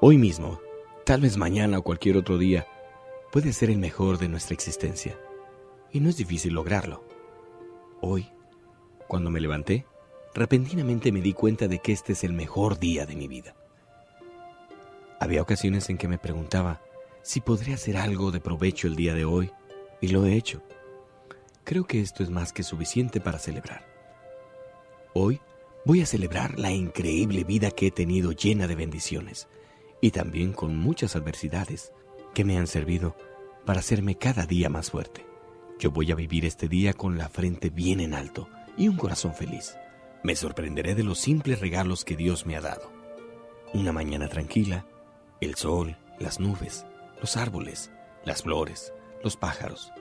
Hoy mismo, tal vez mañana o cualquier otro día, puede ser el mejor de nuestra existencia. Y no es difícil lograrlo. Hoy, cuando me levanté, repentinamente me di cuenta de que este es el mejor día de mi vida. Había ocasiones en que me preguntaba si podría hacer algo de provecho el día de hoy, y lo he hecho. Creo que esto es más que suficiente para celebrar. Hoy voy a celebrar la increíble vida que he tenido llena de bendiciones y también con muchas adversidades que me han servido para hacerme cada día más fuerte. Yo voy a vivir este día con la frente bien en alto y un corazón feliz. Me sorprenderé de los simples regalos que Dios me ha dado. Una mañana tranquila, el sol, las nubes, los árboles, las flores, los pájaros.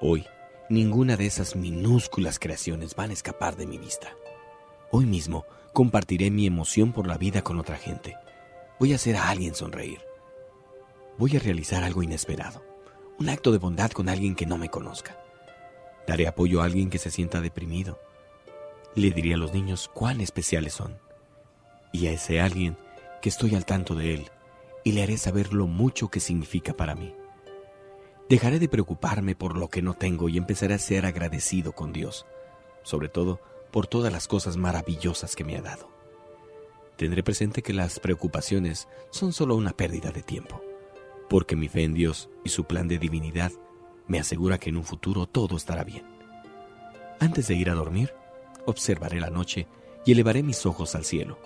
Hoy, ninguna de esas minúsculas creaciones van a escapar de mi vista. Hoy mismo compartiré mi emoción por la vida con otra gente. Voy a hacer a alguien sonreír. Voy a realizar algo inesperado, un acto de bondad con alguien que no me conozca. Daré apoyo a alguien que se sienta deprimido. Le diré a los niños cuán especiales son. Y a ese alguien que estoy al tanto de él y le haré saber lo mucho que significa para mí. Dejaré de preocuparme por lo que no tengo y empezaré a ser agradecido con Dios, sobre todo por todas las cosas maravillosas que me ha dado. Tendré presente que las preocupaciones son solo una pérdida de tiempo, porque mi fe en Dios y su plan de divinidad me asegura que en un futuro todo estará bien. Antes de ir a dormir, observaré la noche y elevaré mis ojos al cielo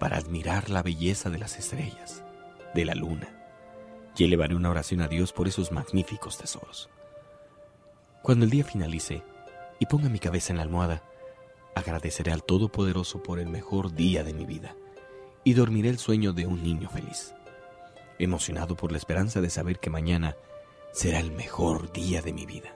para admirar la belleza de las estrellas, de la luna, y elevaré una oración a Dios por esos magníficos tesoros. Cuando el día finalice y ponga mi cabeza en la almohada, agradeceré al Todopoderoso por el mejor día de mi vida y dormiré el sueño de un niño feliz, emocionado por la esperanza de saber que mañana será el mejor día de mi vida.